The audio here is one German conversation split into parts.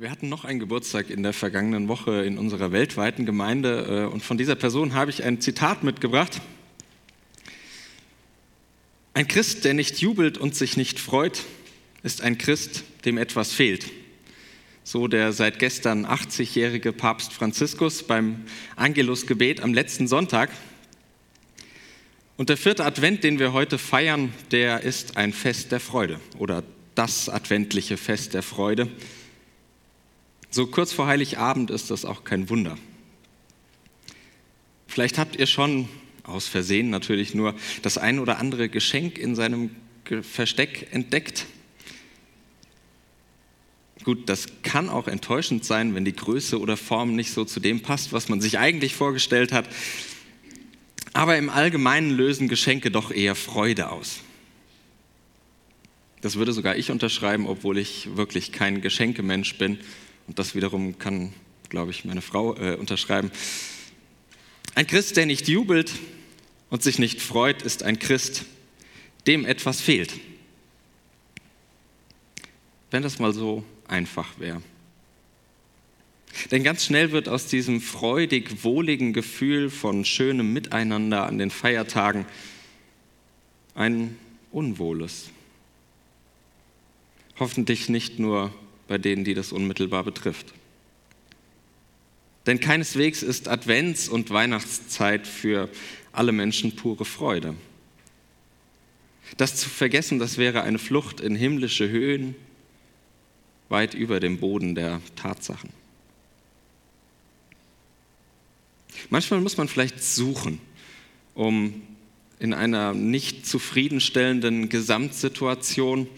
Wir hatten noch einen Geburtstag in der vergangenen Woche in unserer weltweiten Gemeinde äh, und von dieser Person habe ich ein Zitat mitgebracht. Ein Christ, der nicht jubelt und sich nicht freut, ist ein Christ, dem etwas fehlt. So der seit gestern 80-jährige Papst Franziskus beim Angelusgebet am letzten Sonntag. Und der vierte Advent, den wir heute feiern, der ist ein Fest der Freude oder das adventliche Fest der Freude. So kurz vor Heiligabend ist das auch kein Wunder. Vielleicht habt ihr schon aus Versehen natürlich nur das ein oder andere Geschenk in seinem Versteck entdeckt. Gut, das kann auch enttäuschend sein, wenn die Größe oder Form nicht so zu dem passt, was man sich eigentlich vorgestellt hat. Aber im Allgemeinen lösen Geschenke doch eher Freude aus. Das würde sogar ich unterschreiben, obwohl ich wirklich kein Geschenkemensch bin. Und das wiederum kann, glaube ich, meine Frau äh, unterschreiben. Ein Christ, der nicht jubelt und sich nicht freut, ist ein Christ, dem etwas fehlt. Wenn das mal so einfach wäre. Denn ganz schnell wird aus diesem freudig wohligen Gefühl von schönem Miteinander an den Feiertagen ein unwohles. Hoffentlich nicht nur bei denen, die das unmittelbar betrifft. Denn keineswegs ist Advents- und Weihnachtszeit für alle Menschen pure Freude. Das zu vergessen, das wäre eine Flucht in himmlische Höhen, weit über dem Boden der Tatsachen. Manchmal muss man vielleicht suchen, um in einer nicht zufriedenstellenden Gesamtsituation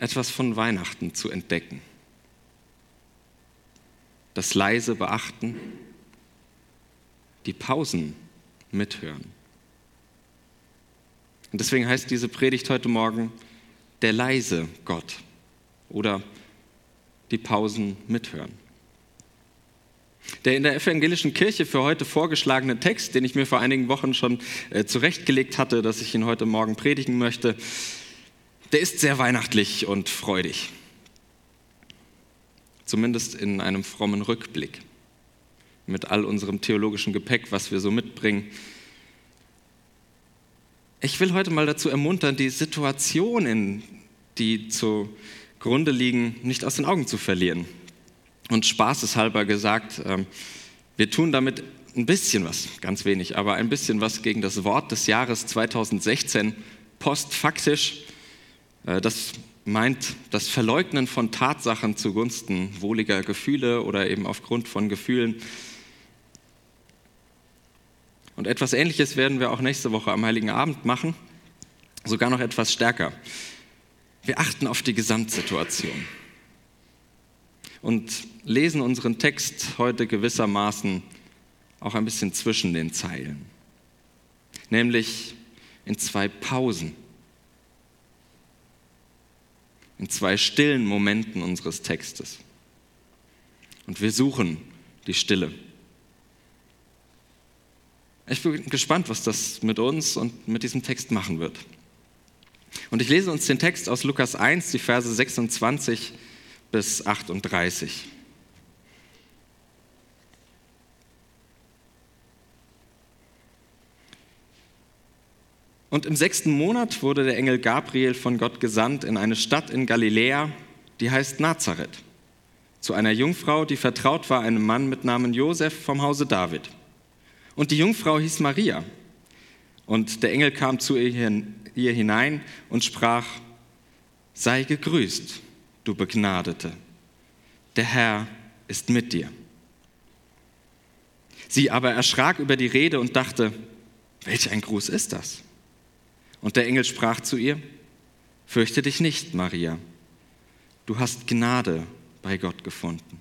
etwas von Weihnachten zu entdecken. Das leise Beachten, die Pausen mithören. Und deswegen heißt diese Predigt heute Morgen der leise Gott oder die Pausen mithören. Der in der evangelischen Kirche für heute vorgeschlagene Text, den ich mir vor einigen Wochen schon äh, zurechtgelegt hatte, dass ich ihn heute Morgen predigen möchte, der ist sehr weihnachtlich und freudig. Zumindest in einem frommen Rückblick. Mit all unserem theologischen Gepäck, was wir so mitbringen. Ich will heute mal dazu ermuntern, die Situationen, die zugrunde liegen, nicht aus den Augen zu verlieren. Und spaßeshalber gesagt, ähm, wir tun damit ein bisschen was, ganz wenig, aber ein bisschen was gegen das Wort des Jahres 2016, postfaktisch das meint das Verleugnen von Tatsachen zugunsten wohliger Gefühle oder eben aufgrund von Gefühlen. Und etwas Ähnliches werden wir auch nächste Woche am Heiligen Abend machen, sogar noch etwas stärker. Wir achten auf die Gesamtsituation und lesen unseren Text heute gewissermaßen auch ein bisschen zwischen den Zeilen, nämlich in zwei Pausen in zwei stillen Momenten unseres Textes. Und wir suchen die Stille. Ich bin gespannt, was das mit uns und mit diesem Text machen wird. Und ich lese uns den Text aus Lukas 1, die Verse 26 bis 38. Und im sechsten Monat wurde der Engel Gabriel von Gott gesandt in eine Stadt in Galiläa, die heißt Nazareth, zu einer Jungfrau, die vertraut war einem Mann mit Namen Josef vom Hause David. Und die Jungfrau hieß Maria. Und der Engel kam zu ihr hinein und sprach, sei gegrüßt, du Begnadete, der Herr ist mit dir. Sie aber erschrak über die Rede und dachte, welch ein Gruß ist das? Und der Engel sprach zu ihr, Fürchte dich nicht, Maria, du hast Gnade bei Gott gefunden.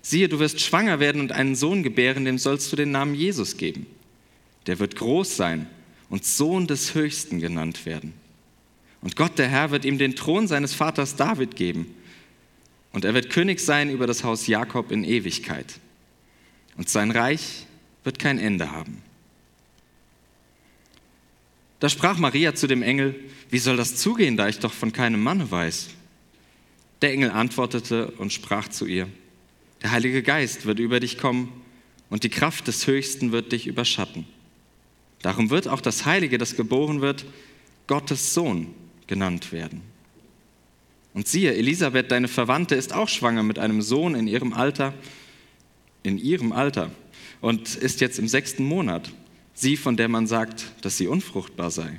Siehe, du wirst schwanger werden und einen Sohn gebären, dem sollst du den Namen Jesus geben. Der wird groß sein und Sohn des Höchsten genannt werden. Und Gott, der Herr, wird ihm den Thron seines Vaters David geben. Und er wird König sein über das Haus Jakob in Ewigkeit. Und sein Reich wird kein Ende haben. Da sprach Maria zu dem Engel, wie soll das zugehen, da ich doch von keinem Manne weiß? Der Engel antwortete und sprach zu ihr, der Heilige Geist wird über dich kommen und die Kraft des Höchsten wird dich überschatten. Darum wird auch das Heilige, das geboren wird, Gottes Sohn genannt werden. Und siehe, Elisabeth, deine Verwandte, ist auch schwanger mit einem Sohn in ihrem Alter, in ihrem Alter, und ist jetzt im sechsten Monat, sie, von der man sagt, dass sie unfruchtbar sei.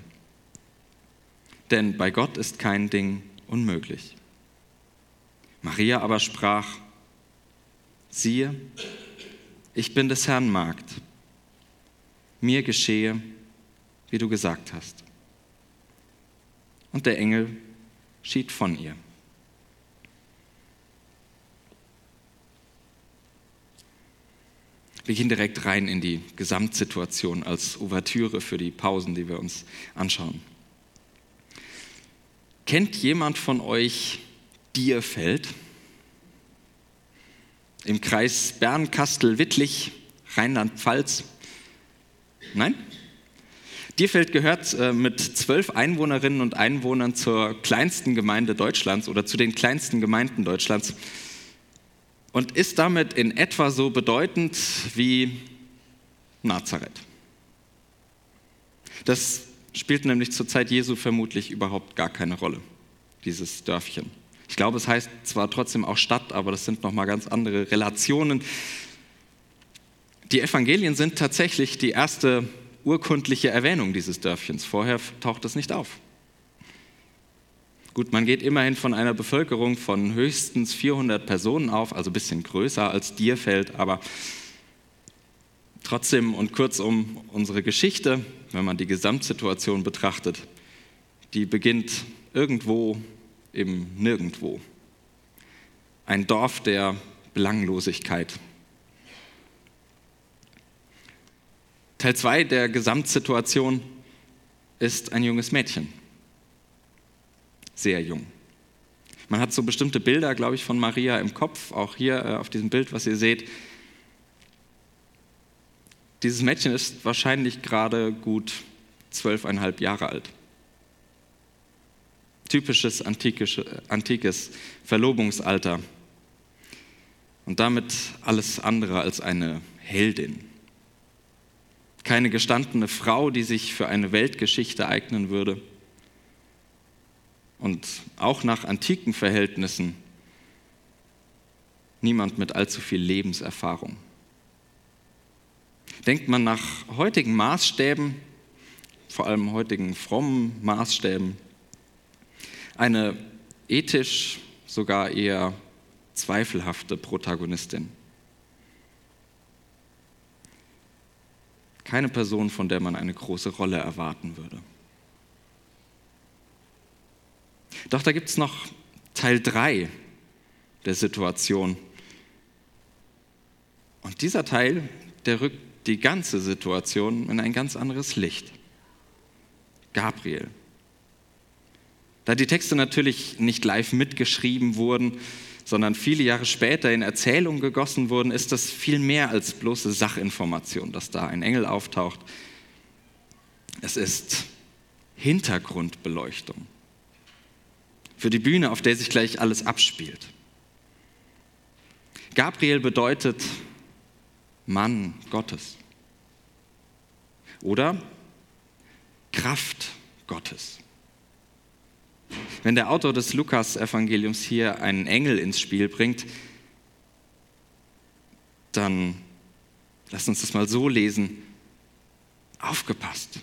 Denn bei Gott ist kein Ding unmöglich. Maria aber sprach, siehe, ich bin des Herrn Magd, mir geschehe, wie du gesagt hast. Und der Engel schied von ihr. Wir gehen direkt rein in die Gesamtsituation als Ouvertüre für die Pausen, die wir uns anschauen. Kennt jemand von euch Dierfeld? Im Kreis Bern-Kastel-Wittlich, Rheinland-Pfalz? Nein? Dierfeld gehört äh, mit zwölf Einwohnerinnen und Einwohnern zur kleinsten Gemeinde Deutschlands oder zu den kleinsten Gemeinden Deutschlands und ist damit in etwa so bedeutend wie Nazareth. Das spielt nämlich zur Zeit Jesu vermutlich überhaupt gar keine Rolle, dieses Dörfchen. Ich glaube, es heißt zwar trotzdem auch Stadt, aber das sind nochmal ganz andere Relationen. Die Evangelien sind tatsächlich die erste urkundliche Erwähnung dieses Dörfchens. Vorher taucht es nicht auf. Gut, man geht immerhin von einer Bevölkerung von höchstens 400 Personen auf, also ein bisschen größer als Dierfeld, aber trotzdem und kurzum unsere Geschichte, wenn man die Gesamtsituation betrachtet, die beginnt irgendwo im Nirgendwo. Ein Dorf der Belanglosigkeit. Teil 2 der Gesamtsituation ist ein junges Mädchen sehr jung. Man hat so bestimmte Bilder, glaube ich, von Maria im Kopf, auch hier äh, auf diesem Bild, was ihr seht. Dieses Mädchen ist wahrscheinlich gerade gut zwölfeinhalb Jahre alt. Typisches antikes, antikes Verlobungsalter. Und damit alles andere als eine Heldin. Keine gestandene Frau, die sich für eine Weltgeschichte eignen würde und auch nach antiken Verhältnissen niemand mit allzu viel Lebenserfahrung. Denkt man nach heutigen Maßstäben, vor allem heutigen frommen Maßstäben, eine ethisch sogar eher zweifelhafte Protagonistin. Keine Person, von der man eine große Rolle erwarten würde. Doch da gibt es noch Teil 3 der Situation. Und dieser Teil, der rückt die ganze Situation in ein ganz anderes Licht. Gabriel. Da die Texte natürlich nicht live mitgeschrieben wurden, sondern viele Jahre später in Erzählungen gegossen wurden, ist das viel mehr als bloße Sachinformation, dass da ein Engel auftaucht. Es ist Hintergrundbeleuchtung für die Bühne, auf der sich gleich alles abspielt. Gabriel bedeutet Mann Gottes oder Kraft Gottes. Wenn der Autor des Lukas-Evangeliums hier einen Engel ins Spiel bringt, dann lasst uns das mal so lesen. Aufgepasst.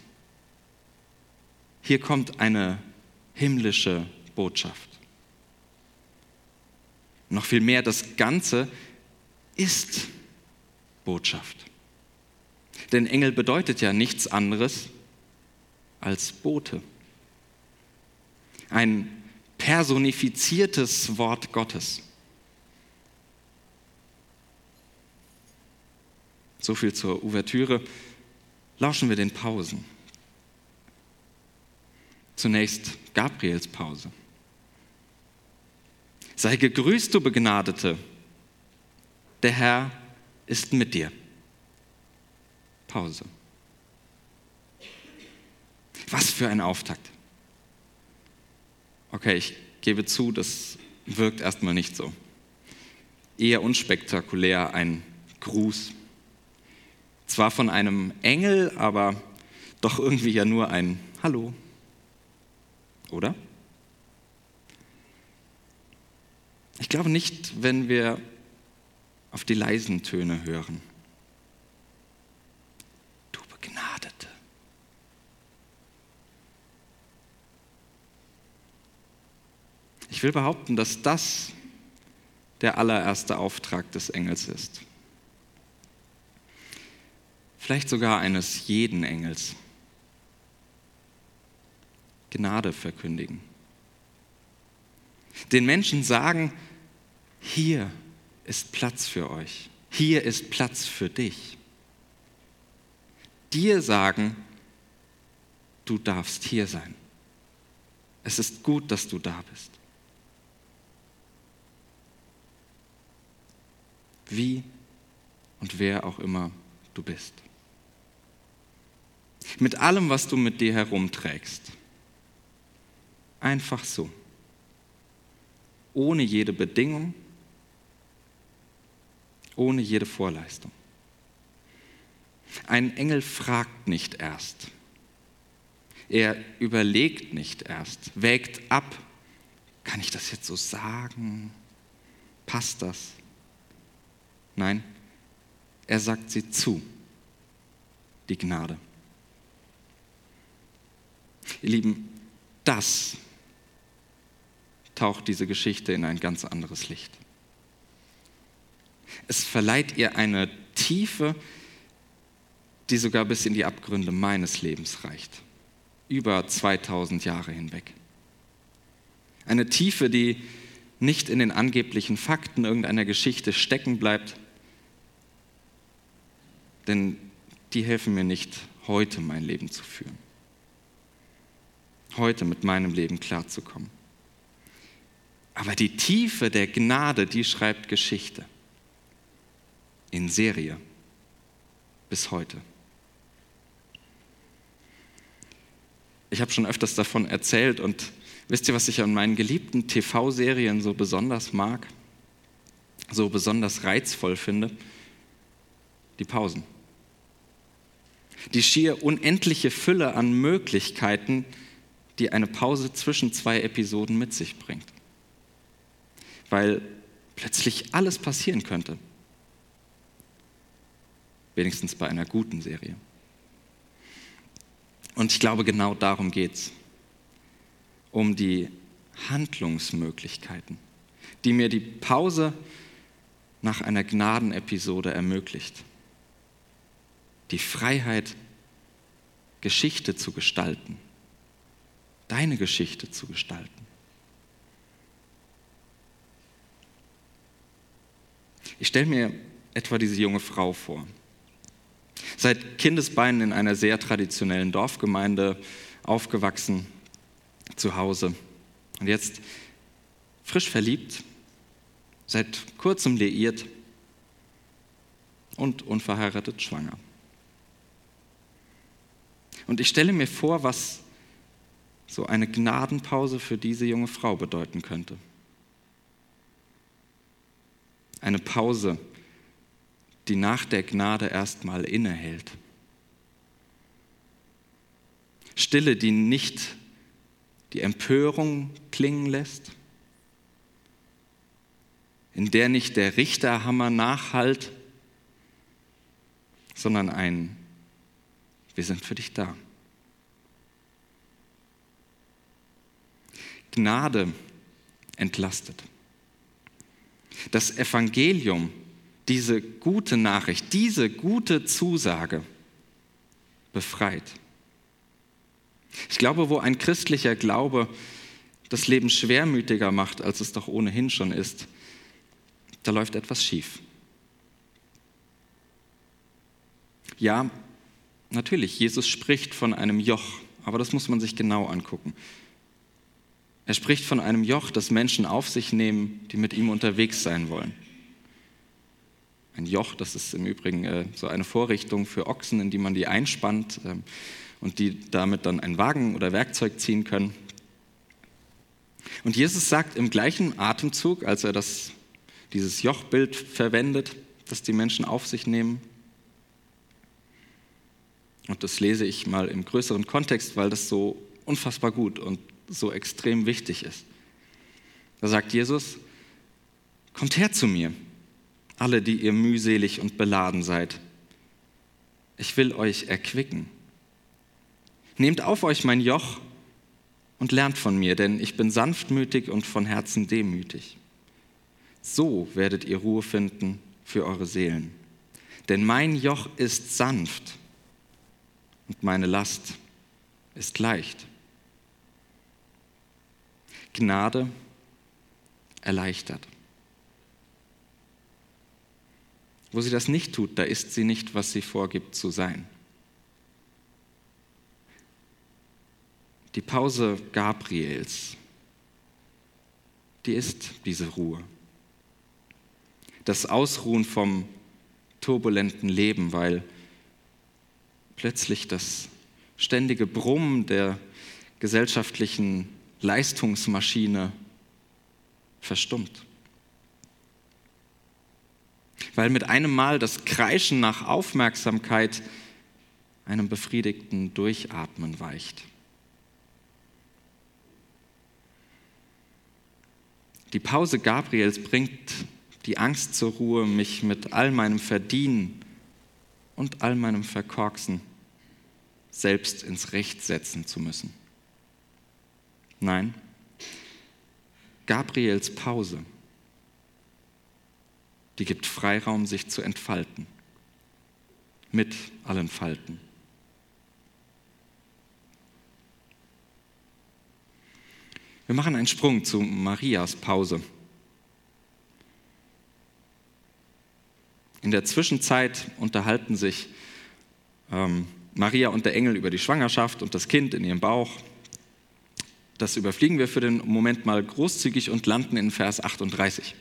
Hier kommt eine himmlische Botschaft. Noch viel mehr, das Ganze ist Botschaft. Denn Engel bedeutet ja nichts anderes als Bote. Ein personifiziertes Wort Gottes. So viel zur Ouvertüre. Lauschen wir den Pausen. Zunächst Gabriels Pause. Sei gegrüßt, du Begnadete. Der Herr ist mit dir. Pause. Was für ein Auftakt. Okay, ich gebe zu, das wirkt erstmal nicht so. Eher unspektakulär ein Gruß. Zwar von einem Engel, aber doch irgendwie ja nur ein Hallo. Oder? Ich glaube nicht, wenn wir auf die leisen Töne hören. Du Begnadete. Ich will behaupten, dass das der allererste Auftrag des Engels ist. Vielleicht sogar eines jeden Engels. Gnade verkündigen. Den Menschen sagen, hier ist Platz für euch, hier ist Platz für dich. Dir sagen, du darfst hier sein. Es ist gut, dass du da bist. Wie und wer auch immer du bist. Mit allem, was du mit dir herumträgst. Einfach so. Ohne jede Bedingung, ohne jede Vorleistung. Ein Engel fragt nicht erst. Er überlegt nicht erst, wägt ab, kann ich das jetzt so sagen? Passt das? Nein, er sagt sie zu, die Gnade. Ihr Lieben, das taucht diese Geschichte in ein ganz anderes Licht. Es verleiht ihr eine Tiefe, die sogar bis in die Abgründe meines Lebens reicht, über 2000 Jahre hinweg. Eine Tiefe, die nicht in den angeblichen Fakten irgendeiner Geschichte stecken bleibt, denn die helfen mir nicht, heute mein Leben zu führen, heute mit meinem Leben klarzukommen. Aber die Tiefe der Gnade, die schreibt Geschichte. In Serie. Bis heute. Ich habe schon öfters davon erzählt und wisst ihr, was ich an meinen geliebten TV-Serien so besonders mag? So besonders reizvoll finde? Die Pausen. Die schier unendliche Fülle an Möglichkeiten, die eine Pause zwischen zwei Episoden mit sich bringt weil plötzlich alles passieren könnte. Wenigstens bei einer guten Serie. Und ich glaube, genau darum geht es. Um die Handlungsmöglichkeiten, die mir die Pause nach einer Gnadenepisode ermöglicht. Die Freiheit, Geschichte zu gestalten. Deine Geschichte zu gestalten. Ich stelle mir etwa diese junge Frau vor. Seit Kindesbeinen in einer sehr traditionellen Dorfgemeinde aufgewachsen, zu Hause. Und jetzt frisch verliebt, seit kurzem liiert und unverheiratet schwanger. Und ich stelle mir vor, was so eine Gnadenpause für diese junge Frau bedeuten könnte eine Pause, die nach der Gnade erstmal innehält. Stille, die nicht die Empörung klingen lässt, in der nicht der Richterhammer nachhallt, sondern ein Wir sind für dich da. Gnade entlastet das Evangelium, diese gute Nachricht, diese gute Zusage befreit. Ich glaube, wo ein christlicher Glaube das Leben schwermütiger macht, als es doch ohnehin schon ist, da läuft etwas schief. Ja, natürlich, Jesus spricht von einem Joch, aber das muss man sich genau angucken. Er spricht von einem Joch, das Menschen auf sich nehmen, die mit ihm unterwegs sein wollen. Ein Joch, das ist im Übrigen äh, so eine Vorrichtung für Ochsen, in die man die einspannt äh, und die damit dann einen Wagen oder Werkzeug ziehen können. Und Jesus sagt im gleichen Atemzug, als er das, dieses Jochbild verwendet, das die Menschen auf sich nehmen, und das lese ich mal im größeren Kontext, weil das so unfassbar gut und so extrem wichtig ist. Da sagt Jesus, kommt her zu mir, alle, die ihr mühselig und beladen seid. Ich will euch erquicken. Nehmt auf euch mein Joch und lernt von mir, denn ich bin sanftmütig und von Herzen demütig. So werdet ihr Ruhe finden für eure Seelen. Denn mein Joch ist sanft und meine Last ist leicht. Gnade erleichtert. Wo sie das nicht tut, da ist sie nicht, was sie vorgibt zu sein. Die Pause Gabriels, die ist diese Ruhe. Das Ausruhen vom turbulenten Leben, weil plötzlich das ständige Brummen der gesellschaftlichen Leistungsmaschine verstummt. Weil mit einem Mal das Kreischen nach Aufmerksamkeit einem befriedigten Durchatmen weicht. Die Pause Gabriels bringt die Angst zur Ruhe, mich mit all meinem Verdienen und all meinem Verkorksen selbst ins Recht setzen zu müssen. Nein, Gabriels Pause, die gibt Freiraum, sich zu entfalten, mit allen Falten. Wir machen einen Sprung zu Marias Pause. In der Zwischenzeit unterhalten sich ähm, Maria und der Engel über die Schwangerschaft und das Kind in ihrem Bauch. Das überfliegen wir für den Moment mal großzügig und landen in Vers 38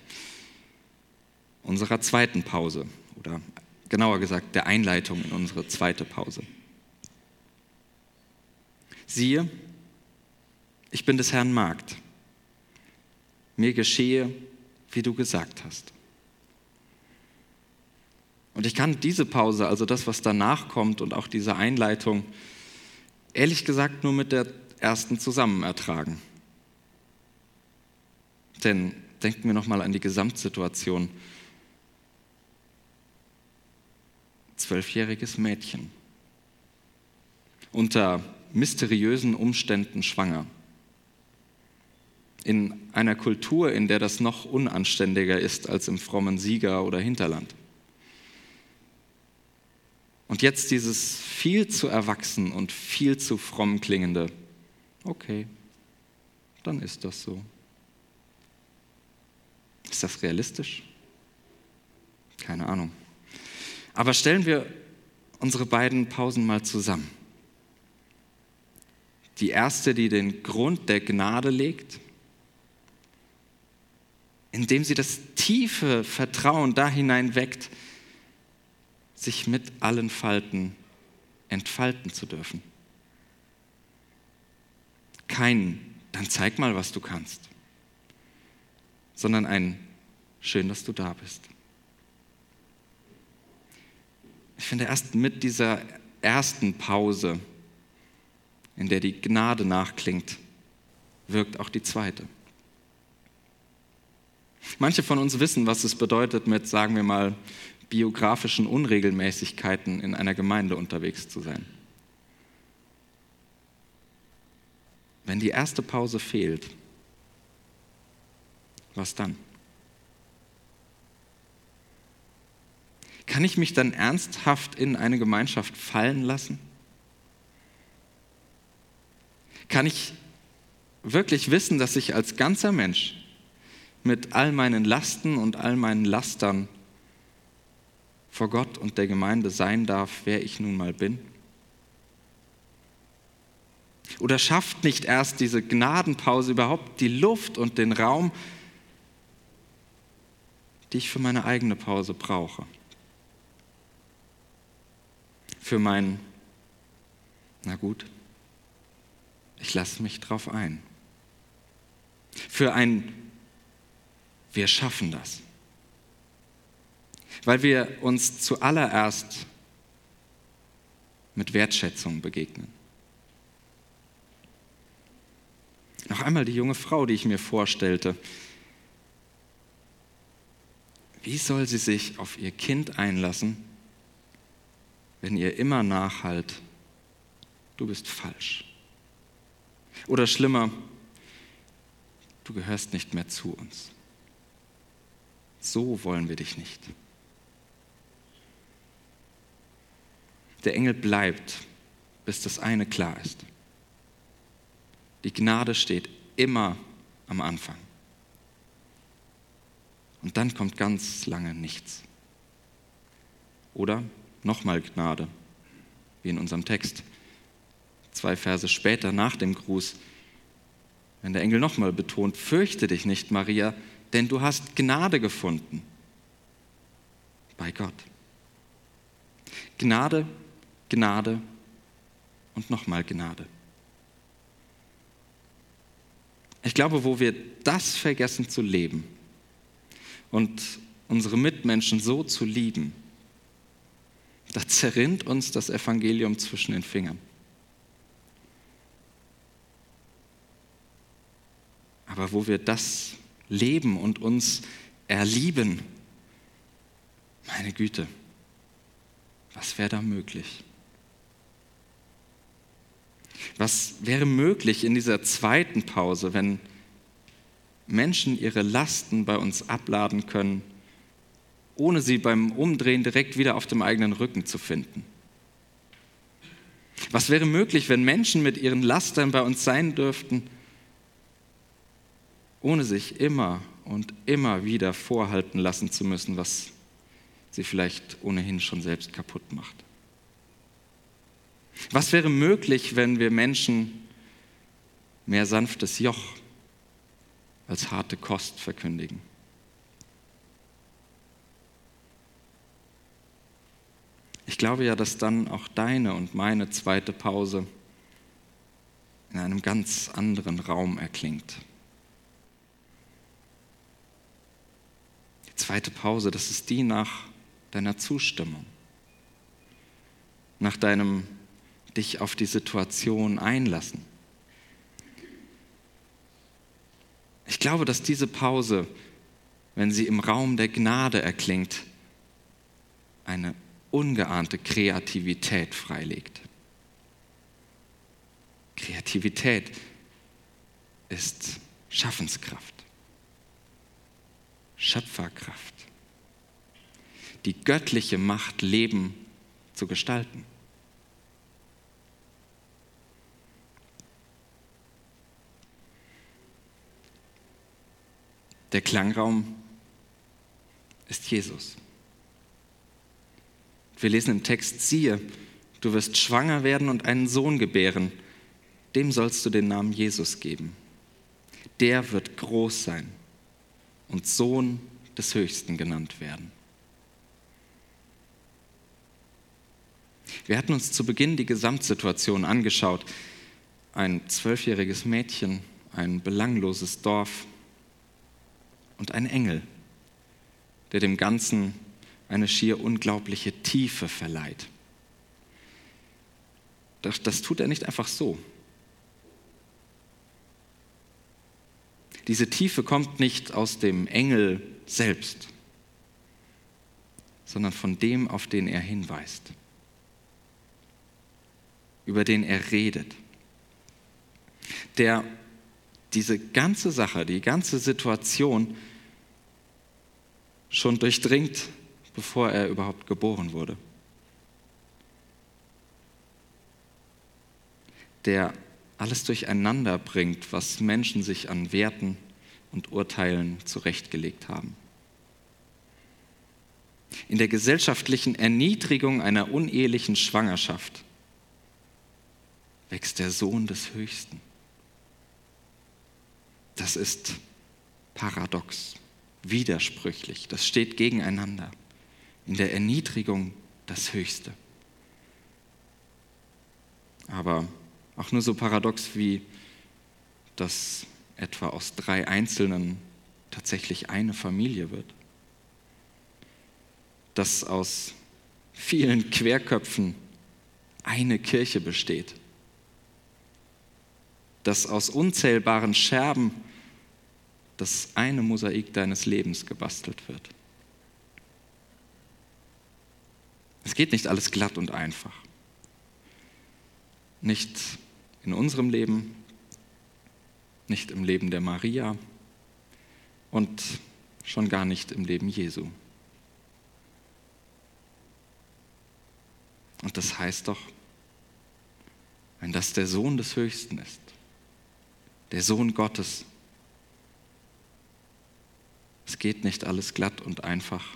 unserer zweiten Pause oder genauer gesagt der Einleitung in unsere zweite Pause. Siehe, ich bin des Herrn Magd. Mir geschehe, wie du gesagt hast. Und ich kann diese Pause, also das, was danach kommt und auch diese Einleitung, ehrlich gesagt nur mit der ersten zusammen ertragen. Denn denken wir nochmal an die Gesamtsituation. Zwölfjähriges Mädchen. Unter mysteriösen Umständen schwanger. In einer Kultur, in der das noch unanständiger ist als im frommen Sieger oder Hinterland. Und jetzt dieses viel zu erwachsen und viel zu fromm klingende, okay, dann ist das so. Ist das realistisch? Keine Ahnung. Aber stellen wir unsere beiden Pausen mal zusammen. Die erste, die den Grund der Gnade legt, indem sie das tiefe Vertrauen da hinein weckt, sich mit allen Falten entfalten zu dürfen. Kein, dann zeig mal, was du kannst, sondern ein, schön, dass du da bist. Ich finde, erst mit dieser ersten Pause, in der die Gnade nachklingt, wirkt auch die zweite. Manche von uns wissen, was es bedeutet, mit, sagen wir mal, biografischen Unregelmäßigkeiten in einer Gemeinde unterwegs zu sein. Wenn die erste Pause fehlt, was dann? Kann ich mich dann ernsthaft in eine Gemeinschaft fallen lassen? Kann ich wirklich wissen, dass ich als ganzer Mensch mit all meinen Lasten und all meinen Lastern vor Gott und der Gemeinde sein darf, wer ich nun mal bin? Oder schafft nicht erst diese Gnadenpause überhaupt die Luft und den Raum, die ich für meine eigene Pause brauche? Für mein, na gut, ich lasse mich drauf ein. für ein Wir schaffen das. Weil wir uns zuallererst mit Wertschätzung begegnen. Noch einmal die junge Frau, die ich mir vorstellte. Wie soll sie sich auf ihr Kind einlassen, wenn ihr immer nachhalt, du bist falsch? Oder schlimmer, du gehörst nicht mehr zu uns. So wollen wir dich nicht. Der Engel bleibt, bis das eine klar ist. Die Gnade steht immer am Anfang. Und dann kommt ganz lange nichts. Oder nochmal Gnade, wie in unserem Text. Zwei Verse später nach dem Gruß, wenn der Engel nochmal betont, fürchte dich nicht, Maria, denn du hast Gnade gefunden bei Gott. Gnade, Gnade und nochmal Gnade. Ich glaube, wo wir das vergessen zu leben und unsere Mitmenschen so zu lieben, da zerrinnt uns das Evangelium zwischen den Fingern. Aber wo wir das leben und uns erlieben, meine Güte, was wäre da möglich? Was wäre möglich in dieser zweiten Pause, wenn Menschen ihre Lasten bei uns abladen können, ohne sie beim Umdrehen direkt wieder auf dem eigenen Rücken zu finden? Was wäre möglich, wenn Menschen mit ihren Lastern bei uns sein dürften, ohne sich immer und immer wieder vorhalten lassen zu müssen, was sie vielleicht ohnehin schon selbst kaputt macht? Was wäre möglich, wenn wir Menschen mehr sanftes Joch als harte Kost verkündigen? Ich glaube ja, dass dann auch deine und meine zweite Pause in einem ganz anderen Raum erklingt. Die zweite Pause, das ist die nach deiner Zustimmung, nach deinem dich auf die Situation einlassen. Ich glaube, dass diese Pause, wenn sie im Raum der Gnade erklingt, eine ungeahnte Kreativität freilegt. Kreativität ist Schaffenskraft, Schöpferkraft, die göttliche Macht, Leben zu gestalten. Der Klangraum ist Jesus. Wir lesen im Text, siehe, du wirst schwanger werden und einen Sohn gebären. Dem sollst du den Namen Jesus geben. Der wird groß sein und Sohn des Höchsten genannt werden. Wir hatten uns zu Beginn die Gesamtsituation angeschaut. Ein zwölfjähriges Mädchen, ein belangloses Dorf, und ein Engel, der dem Ganzen eine schier unglaubliche Tiefe verleiht. Das, das tut er nicht einfach so. Diese Tiefe kommt nicht aus dem Engel selbst, sondern von dem, auf den er hinweist, über den er redet, der diese ganze Sache, die ganze Situation schon durchdringt, bevor er überhaupt geboren wurde. Der alles durcheinander bringt, was Menschen sich an Werten und Urteilen zurechtgelegt haben. In der gesellschaftlichen Erniedrigung einer unehelichen Schwangerschaft wächst der Sohn des Höchsten. Das ist paradox, widersprüchlich, das steht gegeneinander. In der Erniedrigung das Höchste. Aber auch nur so paradox wie das etwa aus drei Einzelnen tatsächlich eine Familie wird. Dass aus vielen Querköpfen eine Kirche besteht. Dass aus unzählbaren Scherben das eine Mosaik deines Lebens gebastelt wird. Es geht nicht alles glatt und einfach. Nicht in unserem Leben, nicht im Leben der Maria und schon gar nicht im Leben Jesu. Und das heißt doch, wenn das der Sohn des Höchsten ist, der Sohn Gottes, es geht nicht alles glatt und einfach,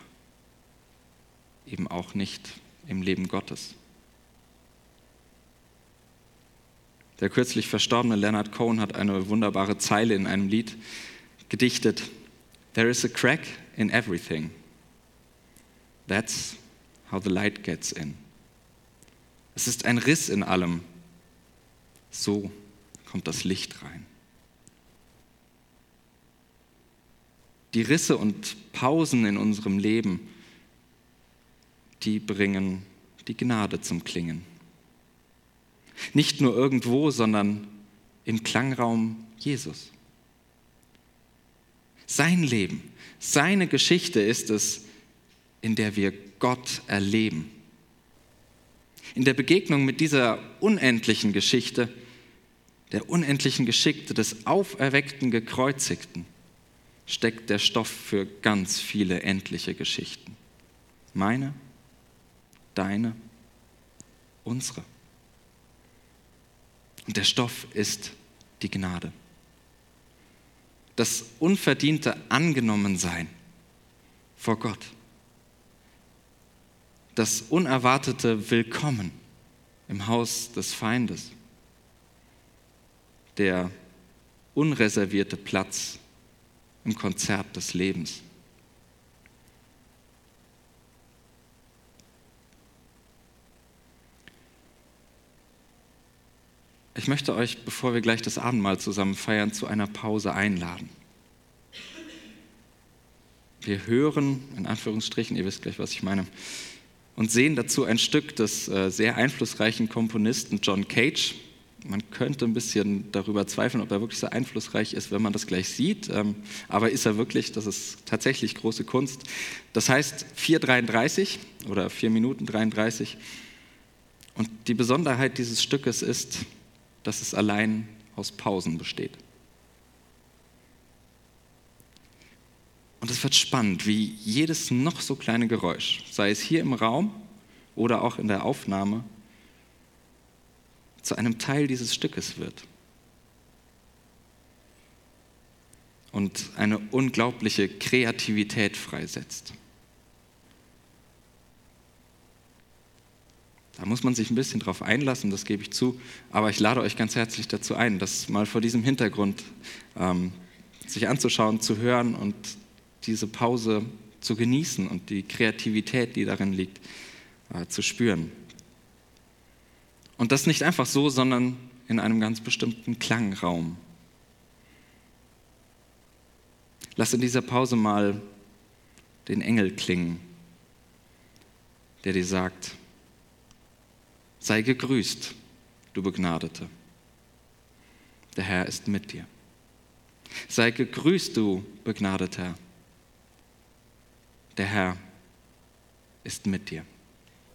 eben auch nicht im Leben Gottes. Der kürzlich verstorbene Leonard Cohen hat eine wunderbare Zeile in einem Lied gedichtet. There is a crack in everything. That's how the light gets in. Es ist ein Riss in allem. So kommt das Licht rein. Die Risse und Pausen in unserem Leben, die bringen die Gnade zum Klingen. Nicht nur irgendwo, sondern im Klangraum Jesus. Sein Leben, seine Geschichte ist es, in der wir Gott erleben. In der Begegnung mit dieser unendlichen Geschichte, der unendlichen Geschichte des auferweckten Gekreuzigten, steckt der Stoff für ganz viele endliche Geschichten. Meine, deine, unsere. Und der Stoff ist die Gnade. Das unverdiente Angenommensein vor Gott. Das unerwartete Willkommen im Haus des Feindes. Der unreservierte Platz im Konzert des Lebens. Ich möchte euch, bevor wir gleich das Abendmahl zusammen feiern, zu einer Pause einladen. Wir hören, in Anführungsstrichen, ihr wisst gleich, was ich meine, und sehen dazu ein Stück des äh, sehr einflussreichen Komponisten John Cage. Man könnte ein bisschen darüber zweifeln, ob er wirklich so einflussreich ist, wenn man das gleich sieht. Ähm, aber ist er wirklich, das ist tatsächlich große Kunst. Das heißt 4,33 oder 4 Minuten 33. Und die Besonderheit dieses Stückes ist, dass es allein aus Pausen besteht. Und es wird spannend, wie jedes noch so kleine Geräusch, sei es hier im Raum oder auch in der Aufnahme, zu einem Teil dieses Stückes wird. Und eine unglaubliche Kreativität freisetzt. Da muss man sich ein bisschen drauf einlassen, das gebe ich zu. Aber ich lade euch ganz herzlich dazu ein, das mal vor diesem Hintergrund ähm, sich anzuschauen, zu hören und diese Pause zu genießen und die Kreativität, die darin liegt, äh, zu spüren. Und das nicht einfach so, sondern in einem ganz bestimmten Klangraum. Lass in dieser Pause mal den Engel klingen, der dir sagt, Sei gegrüßt, du Begnadete. Der Herr ist mit dir. Sei gegrüßt, du Begnadeter. Der Herr ist mit dir.